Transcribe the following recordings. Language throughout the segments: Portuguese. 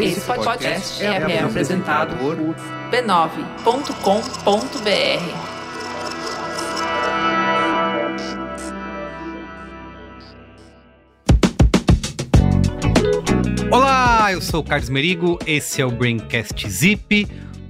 Esse podcast é, apresentado por b9.com.br. Olá, eu sou o Carlos Merigo, esse é o Braincast Zip,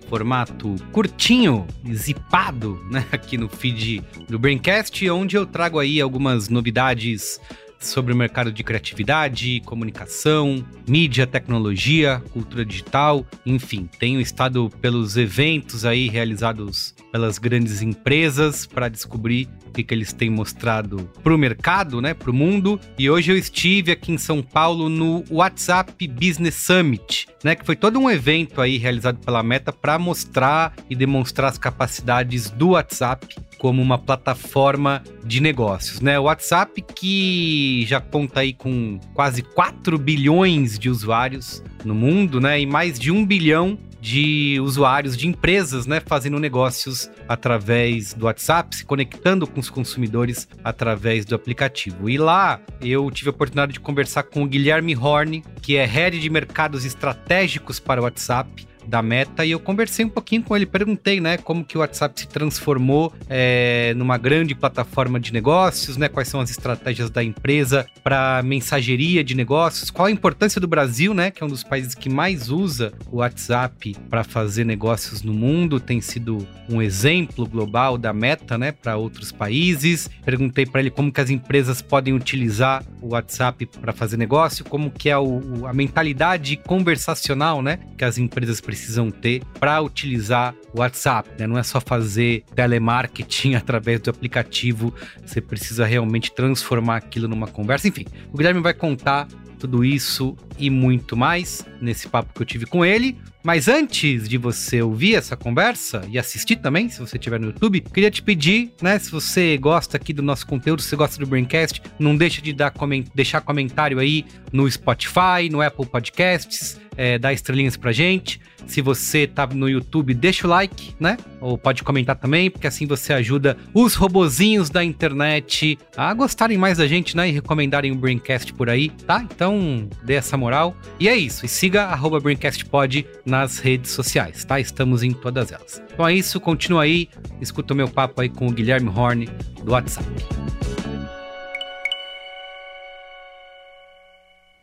formato curtinho, zipado, né, aqui no feed do Braincast, onde eu trago aí algumas novidades sobre o mercado de criatividade, comunicação, mídia, tecnologia, cultura digital, enfim, tenho estado pelos eventos aí realizados pelas grandes empresas para descobrir o que, que eles têm mostrado para o mercado, né, para o mundo. E hoje eu estive aqui em São Paulo no WhatsApp Business Summit, né, que foi todo um evento aí realizado pela Meta para mostrar e demonstrar as capacidades do WhatsApp como uma plataforma de negócios, né? O WhatsApp que já conta aí com quase 4 bilhões de usuários no mundo, né? E mais de um bilhão de usuários de empresas, né, fazendo negócios através do WhatsApp, se conectando com os consumidores através do aplicativo. E lá eu tive a oportunidade de conversar com o Guilherme Horn, que é head de mercados estratégicos para o WhatsApp da Meta e eu conversei um pouquinho com ele, perguntei, né, como que o WhatsApp se transformou é, numa grande plataforma de negócios, né, quais são as estratégias da empresa para mensageria de negócios, qual a importância do Brasil, né, que é um dos países que mais usa o WhatsApp para fazer negócios no mundo, tem sido um exemplo global da Meta, né, para outros países. Perguntei para ele como que as empresas podem utilizar o WhatsApp para fazer negócio, como que é o, a mentalidade conversacional, né, que as empresas precisam ter para utilizar o WhatsApp. Né? Não é só fazer telemarketing através do aplicativo, você precisa realmente transformar aquilo numa conversa. Enfim, o Guilherme vai contar tudo isso e muito mais nesse papo que eu tive com ele. Mas antes de você ouvir essa conversa e assistir também, se você estiver no YouTube, queria te pedir, né, se você gosta aqui do nosso conteúdo, se você gosta do Braincast, não deixa de dar, deixar comentário aí no Spotify, no Apple Podcasts, é, dar estrelinhas pra gente. Se você tá no YouTube, deixa o like, né? Ou pode comentar também, porque assim você ajuda os robozinhos da internet a gostarem mais da gente, né? E recomendarem o Braincast por aí, tá? Então, dê essa moral. E é isso. E siga arroba BraincastPod nas redes sociais, tá? Estamos em todas elas. Então é isso, continua aí, escuta o meu papo aí com o Guilherme Horn do WhatsApp.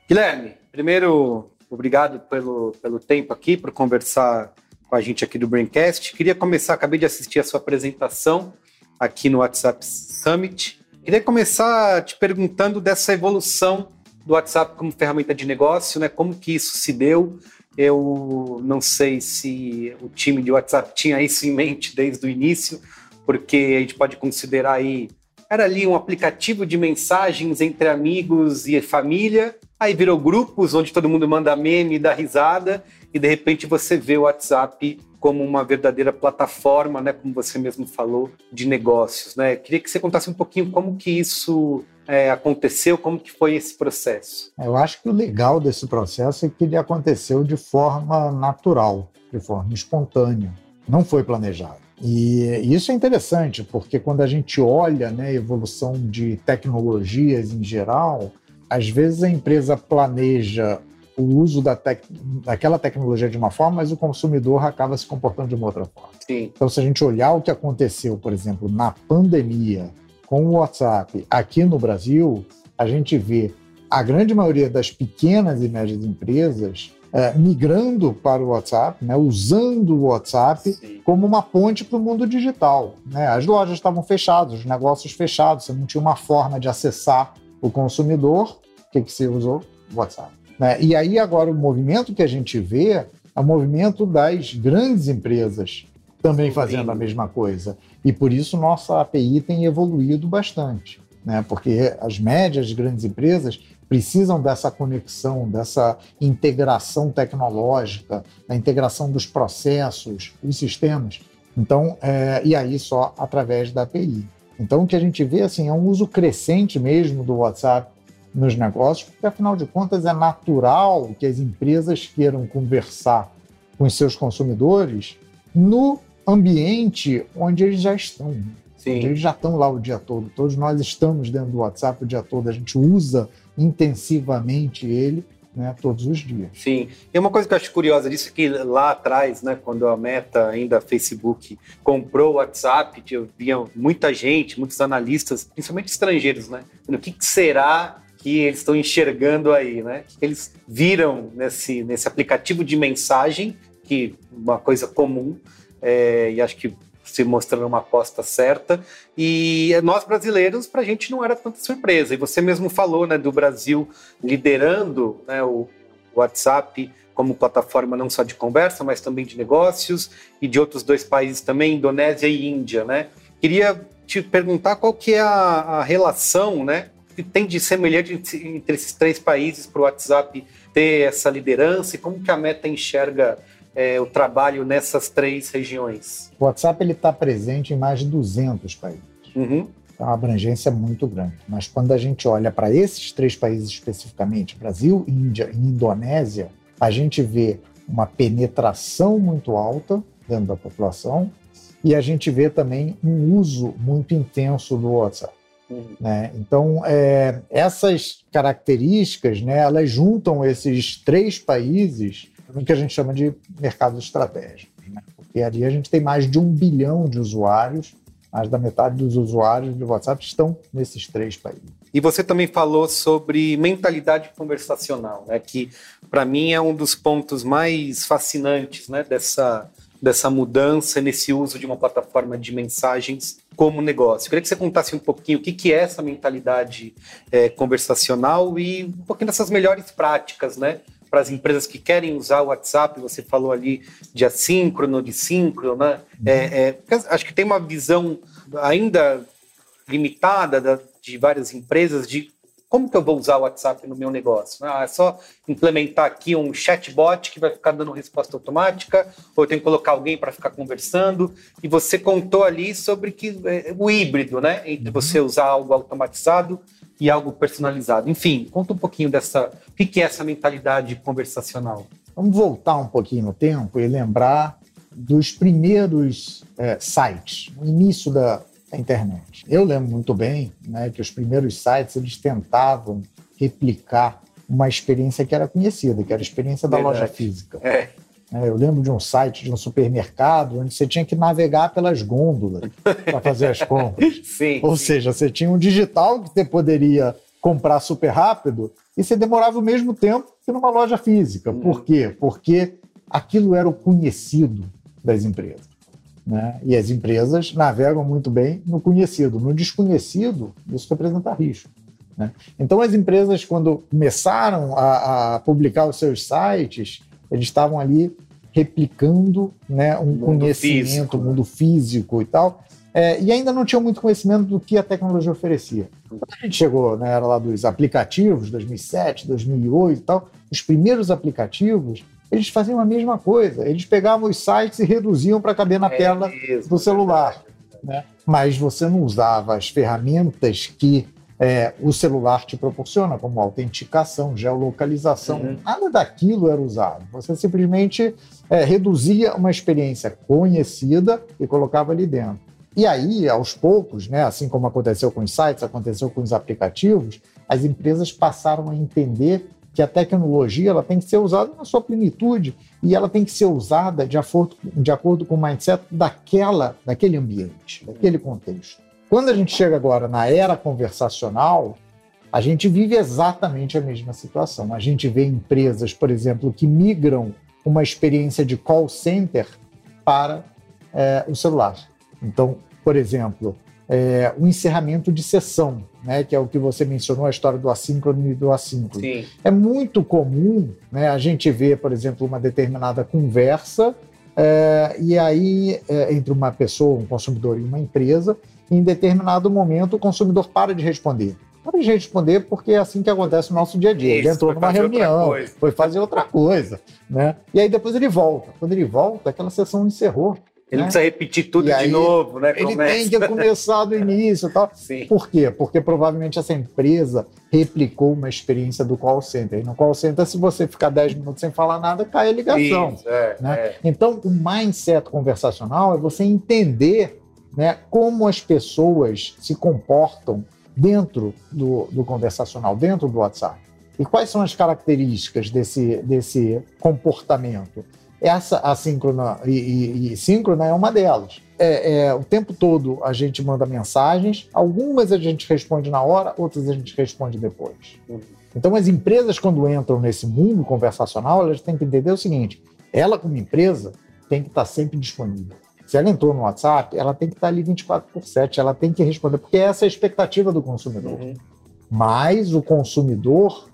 Guilherme, primeiro Obrigado pelo, pelo tempo aqui, por conversar com a gente aqui do Braincast. Queria começar, acabei de assistir a sua apresentação aqui no WhatsApp Summit. Queria começar te perguntando dessa evolução do WhatsApp como ferramenta de negócio, né? Como que isso se deu? Eu não sei se o time de WhatsApp tinha isso em mente desde o início, porque a gente pode considerar aí era ali um aplicativo de mensagens entre amigos e família, Aí virou grupos onde todo mundo manda meme e dá risada, e de repente você vê o WhatsApp como uma verdadeira plataforma, né, como você mesmo falou, de negócios. Né? Queria que você contasse um pouquinho como que isso é, aconteceu, como que foi esse processo. Eu acho que o legal desse processo é que ele aconteceu de forma natural, de forma espontânea, não foi planejado. E isso é interessante, porque quando a gente olha né, a evolução de tecnologias em geral, às vezes a empresa planeja o uso da tec daquela tecnologia de uma forma, mas o consumidor acaba se comportando de uma outra forma. Sim. Então, se a gente olhar o que aconteceu, por exemplo, na pandemia com o WhatsApp aqui no Brasil, a gente vê a grande maioria das pequenas e médias empresas é, migrando para o WhatsApp, né, usando o WhatsApp Sim. como uma ponte para o mundo digital. Né? As lojas estavam fechadas, os negócios fechados, você não tinha uma forma de acessar o consumidor, o que, que se usou? WhatsApp. Né? E aí agora o movimento que a gente vê é o movimento das grandes empresas também fazendo a mesma coisa. E por isso nossa API tem evoluído bastante, né? porque as médias grandes empresas precisam dessa conexão, dessa integração tecnológica, da integração dos processos, dos sistemas. Então, é, e aí só através da API. Então, o que a gente vê assim, é um uso crescente mesmo do WhatsApp nos negócios, porque, afinal de contas, é natural que as empresas queiram conversar com os seus consumidores no ambiente onde eles já estão. Sim. Eles já estão lá o dia todo. Todos nós estamos dentro do WhatsApp o dia todo, a gente usa intensivamente ele né, todos os dias. Sim. E uma coisa que eu acho curiosa disso é que lá atrás, né, quando a Meta, ainda Facebook, comprou o WhatsApp, havia muita gente, muitos analistas, principalmente estrangeiros, né? O que, que será que eles estão enxergando aí, né? Que eles viram nesse, nesse aplicativo de mensagem, que uma coisa comum, é, e acho que se mostrando uma aposta certa. E nós brasileiros, para a gente não era tanta surpresa. E você mesmo falou né, do Brasil liderando né, o WhatsApp como plataforma não só de conversa, mas também de negócios, e de outros dois países também, Indonésia e Índia. Né? Queria te perguntar qual que é a, a relação né, que tem de semelhante entre esses três países para o WhatsApp ter essa liderança e como que a Meta enxerga é, o trabalho nessas três regiões? O WhatsApp está presente em mais de 200 países. Uhum. É uma abrangência muito grande. Mas quando a gente olha para esses três países especificamente, Brasil, Índia e Indonésia, a gente vê uma penetração muito alta dentro da população e a gente vê também um uso muito intenso do WhatsApp. Uhum. Né? Então, é, essas características, né, elas juntam esses três países no que a gente chama de mercados estratégicos. Né? Porque ali a gente tem mais de um bilhão de usuários, mais da metade dos usuários do WhatsApp estão nesses três países. E você também falou sobre mentalidade conversacional, né? que para mim é um dos pontos mais fascinantes né? dessa, dessa mudança nesse uso de uma plataforma de mensagens como negócio. Eu queria que você contasse um pouquinho o que, que é essa mentalidade é, conversacional e um pouquinho dessas melhores práticas, né? Para as empresas que querem usar o WhatsApp, você falou ali de assíncrono, de síncrono, né? É, é, acho que tem uma visão ainda limitada da, de várias empresas de como que eu vou usar o WhatsApp no meu negócio? Ah, é só implementar aqui um chatbot que vai ficar dando resposta automática, ou eu tenho que colocar alguém para ficar conversando. E você contou ali sobre que é, o híbrido, né? Entre uhum. você usar algo automatizado e algo personalizado. Enfim, conta um pouquinho dessa. O que é essa mentalidade conversacional? Vamos voltar um pouquinho no tempo e lembrar dos primeiros é, sites, o início da, da, internet. Eu lembro muito bem né, que os primeiros sites eles tentavam replicar uma experiência que era conhecida, que era a experiência da Verdade. loja física. É. É, eu lembro de um site de um supermercado onde você tinha que navegar pelas gôndolas para fazer as compras. Sim, Ou seja, você tinha um digital que você poderia comprar super rápido e você demorava o mesmo tempo que numa loja física. Por uhum. quê? Porque aquilo era o conhecido das empresas. Né? E as empresas navegam muito bem no conhecido. No desconhecido, isso representa risco. Né? Então, as empresas, quando começaram a, a publicar os seus sites, eles estavam ali replicando né, um mundo conhecimento, físico, né? mundo físico e tal, é, e ainda não tinham muito conhecimento do que a tecnologia oferecia. Quando a gente chegou na né, era lá dos aplicativos, 2007, 2008 e tal, os primeiros aplicativos, eles faziam a mesma coisa. Eles pegavam os sites e reduziam para caber na é tela mesmo, do celular. Né? Mas você não usava as ferramentas que é, o celular te proporciona, como autenticação, geolocalização. Uhum. Nada daquilo era usado. Você simplesmente é, reduzia uma experiência conhecida e colocava ali dentro. E aí, aos poucos, né, assim como aconteceu com os sites, aconteceu com os aplicativos, as empresas passaram a entender que a tecnologia ela tem que ser usada na sua plenitude e ela tem que ser usada de acordo, de acordo com o mindset daquela, daquele ambiente, daquele contexto. Quando a gente chega agora na era conversacional, a gente vive exatamente a mesma situação. A gente vê empresas, por exemplo, que migram uma experiência de call center para é, o celular. Então, por exemplo, é, o encerramento de sessão, né, que é o que você mencionou, a história do assíncrono e do assíncrono. Sim. É muito comum né, a gente ver, por exemplo, uma determinada conversa é, e aí é, entre uma pessoa, um consumidor e uma empresa, em determinado momento o consumidor para de responder. Para de responder porque é assim que acontece no nosso dia a dia. Isso, ele entrou numa reunião, foi fazer outra coisa. Né? E aí depois ele volta. Quando ele volta, aquela sessão encerrou. Ele né? precisa repetir tudo de novo, né? Ele Começa. tem que começar do início e tal. Sim. Por quê? Porque provavelmente essa empresa replicou uma experiência do call center. E no call center, se você ficar 10 minutos sem falar nada, cai a ligação. Isso, é, né? É. Então, o mindset conversacional é você entender né, como as pessoas se comportam dentro do, do conversacional, dentro do WhatsApp. E quais são as características desse, desse comportamento? Essa assíncrona e, e, e síncrona é uma delas. É, é, o tempo todo a gente manda mensagens, algumas a gente responde na hora, outras a gente responde depois. Então, as empresas, quando entram nesse mundo conversacional, elas têm que entender o seguinte: ela, como empresa, tem que estar sempre disponível. Se ela entrou no WhatsApp, ela tem que estar ali 24 por 7, ela tem que responder, porque essa é a expectativa do consumidor. Uhum. Mas o consumidor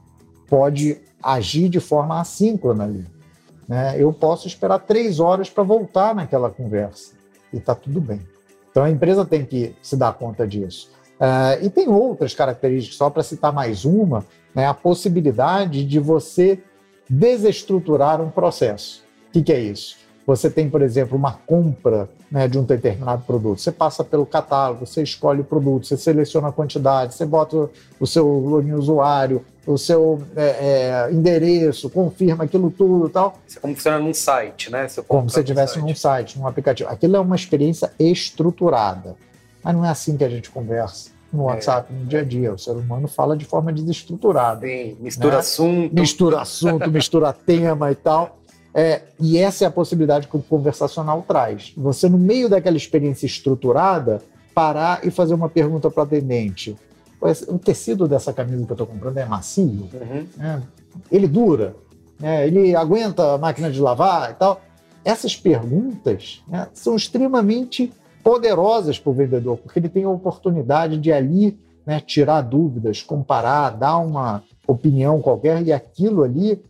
pode agir de forma assíncrona ali. Né? Eu posso esperar três horas para voltar naquela conversa e está tudo bem. Então a empresa tem que se dar conta disso. Uh, e tem outras características, só para citar mais uma, né, a possibilidade de você desestruturar um processo. O que, que é isso? Você tem, por exemplo, uma compra né, de um determinado produto. Você passa pelo catálogo, você escolhe o produto, você seleciona a quantidade, você bota o seu login usuário, o seu é, é, endereço, confirma aquilo tudo e tal. Isso é como funciona num site, né? Você como se estivesse num site, num aplicativo. Aquilo é uma experiência estruturada. Mas não é assim que a gente conversa no é. WhatsApp é. no dia a dia. O ser humano fala de forma desestruturada. Sim, mistura né? assunto. Mistura assunto, mistura tema e tal. É, e essa é a possibilidade que o conversacional traz. Você, no meio daquela experiência estruturada, parar e fazer uma pergunta para o atendente. O tecido dessa camisa que eu estou comprando é macio? Uhum. É, ele dura? É, ele aguenta a máquina de lavar e tal? Essas perguntas né, são extremamente poderosas para o vendedor, porque ele tem a oportunidade de ali né, tirar dúvidas, comparar, dar uma opinião qualquer, e aquilo ali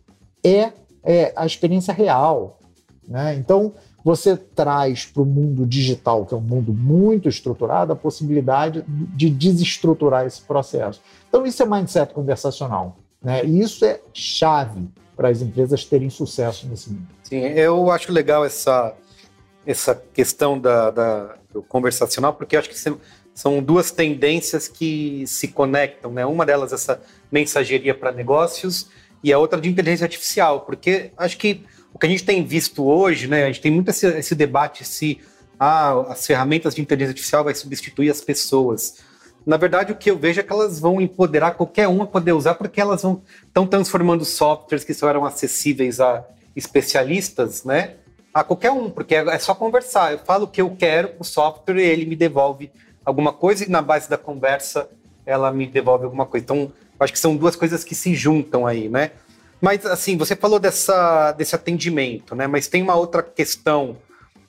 é é a experiência real. Né? Então, você traz para o mundo digital, que é um mundo muito estruturado, a possibilidade de desestruturar esse processo. Então, isso é mindset conversacional. Né? E isso é chave para as empresas terem sucesso nesse mundo. Sim, eu acho legal essa, essa questão da, da do conversacional, porque acho que são duas tendências que se conectam. Né? Uma delas, essa mensageria para negócios, e a outra de inteligência artificial, porque acho que o que a gente tem visto hoje, né, a gente tem muito esse, esse debate se ah, as ferramentas de inteligência artificial vai substituir as pessoas. Na verdade, o que eu vejo é que elas vão empoderar qualquer um a poder usar, porque elas estão transformando softwares que só eram acessíveis a especialistas, né? A qualquer um, porque é, é só conversar. Eu falo o que eu quero o software ele me devolve alguma coisa e na base da conversa ela me devolve alguma coisa. Então, Acho que são duas coisas que se juntam aí, né? Mas, assim, você falou dessa, desse atendimento, né? Mas tem uma outra questão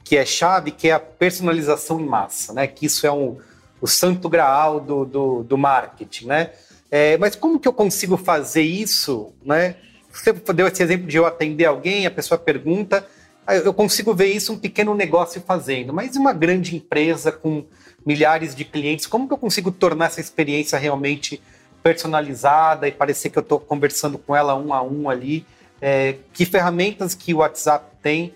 que é chave, que é a personalização em massa, né? Que isso é um, o santo graal do, do, do marketing, né? É, mas como que eu consigo fazer isso, né? Você deu esse exemplo de eu atender alguém, a pessoa pergunta, eu consigo ver isso um pequeno negócio fazendo, mas uma grande empresa com milhares de clientes, como que eu consigo tornar essa experiência realmente personalizada e parecer que eu estou conversando com ela um a um ali. É, que ferramentas que o WhatsApp tem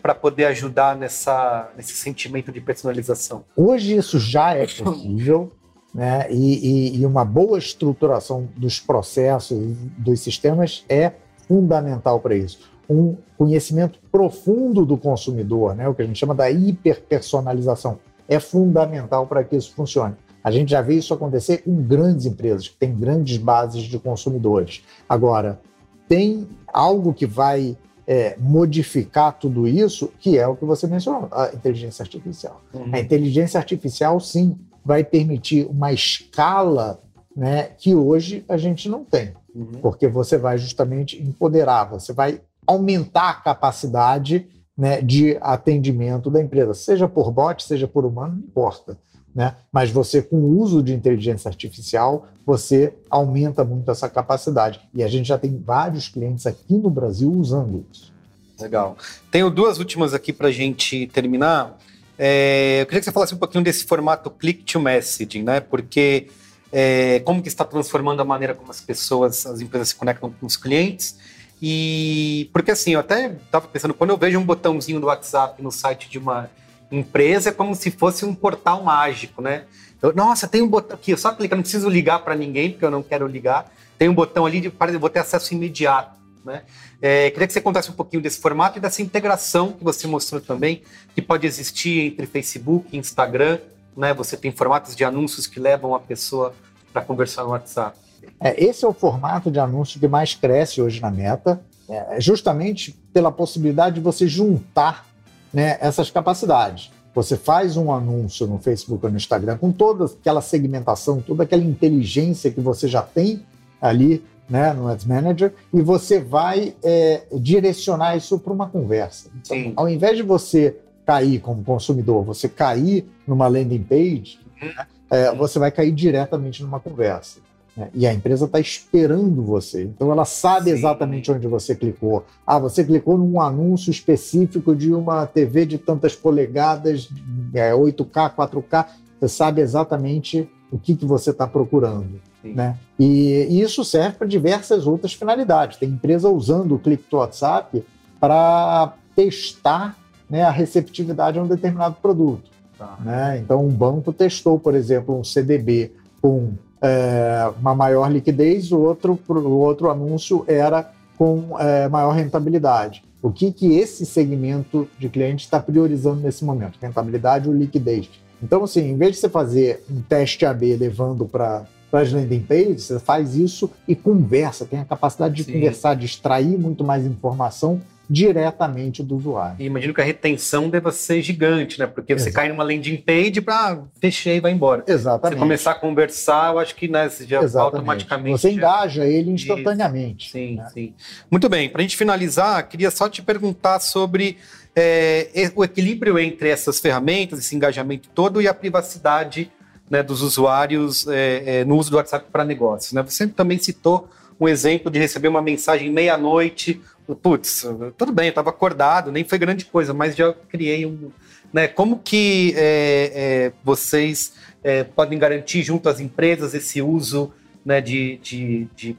para poder ajudar nessa, nesse sentimento de personalização? Hoje isso já é possível, né? E, e, e, uma boa estruturação dos processos, dos sistemas é fundamental para isso. Um conhecimento profundo do consumidor, né? o que a gente chama da hiperpersonalização, é fundamental para que isso funcione. A gente já vê isso acontecer com grandes empresas, que têm grandes bases de consumidores. Agora, tem algo que vai é, modificar tudo isso, que é o que você mencionou, a inteligência artificial. Uhum. A inteligência artificial, sim, vai permitir uma escala né, que hoje a gente não tem, uhum. porque você vai justamente empoderar, você vai aumentar a capacidade né, de atendimento da empresa, seja por bot, seja por humano, não importa. Né? Mas você, com o uso de inteligência artificial, você aumenta muito essa capacidade. E a gente já tem vários clientes aqui no Brasil usando isso. Legal. Tenho duas últimas aqui para a gente terminar. É, eu queria que você falasse um pouquinho desse formato click to messaging, né? Porque é, como que está transformando a maneira como as pessoas, as empresas se conectam com os clientes. E porque assim, eu até estava pensando, quando eu vejo um botãozinho do WhatsApp no site de uma empresa é como se fosse um portal mágico, né? Eu, nossa, tem um botão aqui, eu só clicar, não preciso ligar para ninguém, porque eu não quero ligar. Tem um botão ali de para vou ter acesso imediato, né? É, queria que você contasse um pouquinho desse formato e dessa integração que você mostrou também, que pode existir entre Facebook Instagram, né? Você tem formatos de anúncios que levam a pessoa para conversar no WhatsApp. É, esse é o formato de anúncio que mais cresce hoje na Meta, é, justamente pela possibilidade de você juntar né, essas capacidades. Você faz um anúncio no Facebook ou no Instagram com toda aquela segmentação, toda aquela inteligência que você já tem ali né, no Ads Manager e você vai é, direcionar isso para uma conversa. Então, ao invés de você cair como consumidor, você cair numa landing page, uhum. é, você vai cair diretamente numa conversa. Né? E a empresa está esperando você. Então ela sabe Sim. exatamente onde você clicou. Ah, você clicou num anúncio específico de uma TV de tantas polegadas, é, 8K, 4K. Você sabe exatamente o que, que você está procurando. Né? E, e, isso serve para diversas outras finalidades. Tem empresa usando o clique do WhatsApp para testar né, a receptividade a um determinado produto. Tá. Né? Então, um banco testou, por exemplo, um CDB com é, uma maior liquidez, o outro, o outro anúncio era com é, maior rentabilidade. O que, que esse segmento de cliente está priorizando nesse momento? Rentabilidade ou liquidez? Então, assim, em vez de você fazer um teste AB levando para as landing pages, você faz isso e conversa, tem a capacidade de Sim. conversar, de extrair muito mais informação diretamente do usuário. E imagino que a retenção deva ser gigante, né? Porque você Exato. cai numa landing page para fechar e vai embora. Exatamente. Você começar a conversar, eu acho que né, você já Exatamente. automaticamente. Você engaja ele instantaneamente. Isso. Sim, né? sim. Muito bem, para a gente finalizar, queria só te perguntar sobre é, o equilíbrio entre essas ferramentas, esse engajamento todo e a privacidade né, dos usuários é, é, no uso do WhatsApp para negócios. Né? Você também citou um exemplo de receber uma mensagem meia-noite putz, tudo bem, eu estava acordado, nem foi grande coisa, mas já criei um. Né, como que é, é, vocês é, podem garantir junto às empresas esse uso né, de, de, de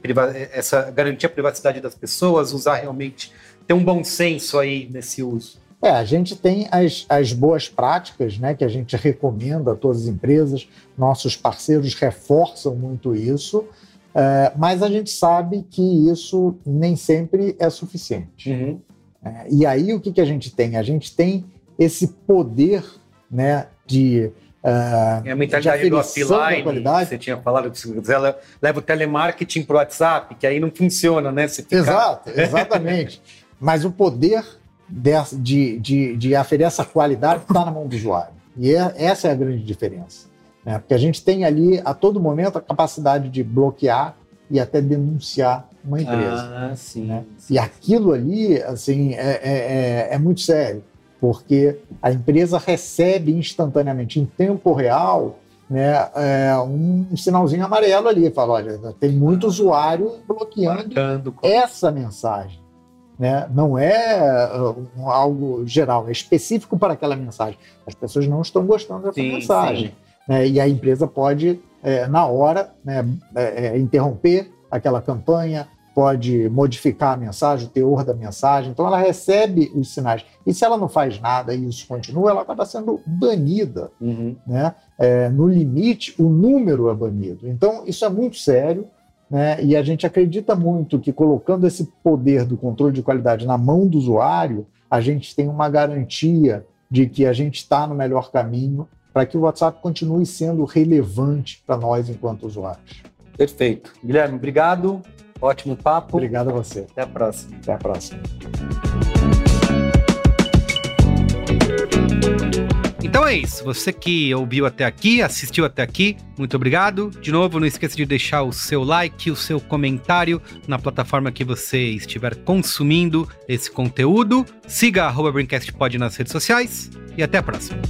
essa garantir a privacidade das pessoas, usar realmente, ter um bom senso aí nesse uso? É, a gente tem as, as boas práticas né, que a gente recomenda a todas as empresas, nossos parceiros reforçam muito isso. É, mas a gente sabe que isso nem sempre é suficiente. Uhum. É, e aí o que, que a gente tem? A gente tem esse poder né, de. Uh, é a mentalidade do offline, você tinha falado que se quiser, leva o telemarketing para o WhatsApp, que aí não funciona, né? Fica... Exato, exatamente. Mas o poder de, de, de, de aferir essa qualidade está na mão do usuário. E é, essa é a grande diferença. Né? Porque a gente tem ali, a todo momento, a capacidade de bloquear e até denunciar uma empresa. Ah, sim, né? sim. E aquilo ali, assim, é, é, é, é muito sério, porque a empresa recebe instantaneamente, em tempo real, né, é, um sinalzinho amarelo ali, fala, olha, tem muito usuário bloqueando essa mensagem. Né? Não é uh, algo geral, é específico para aquela mensagem. As pessoas não estão gostando dessa sim, mensagem. Sim. Né? E a empresa pode, é, na hora, né, é, é, interromper aquela campanha, pode modificar a mensagem, o teor da mensagem. Então, ela recebe os sinais. E se ela não faz nada e isso continua, ela acaba sendo banida. Uhum. Né? É, no limite, o número é banido. Então, isso é muito sério. Né? E a gente acredita muito que colocando esse poder do controle de qualidade na mão do usuário, a gente tem uma garantia de que a gente está no melhor caminho para que o WhatsApp continue sendo relevante para nós enquanto usuários. Perfeito. Guilherme, obrigado. Ótimo papo. Obrigado a você. Até a próxima. Até a próxima. Então é isso. Você que ouviu até aqui, assistiu até aqui, muito obrigado. De novo, não esqueça de deixar o seu like, o seu comentário na plataforma que você estiver consumindo esse conteúdo. Siga a Brincast Pod nas redes sociais e até a próxima.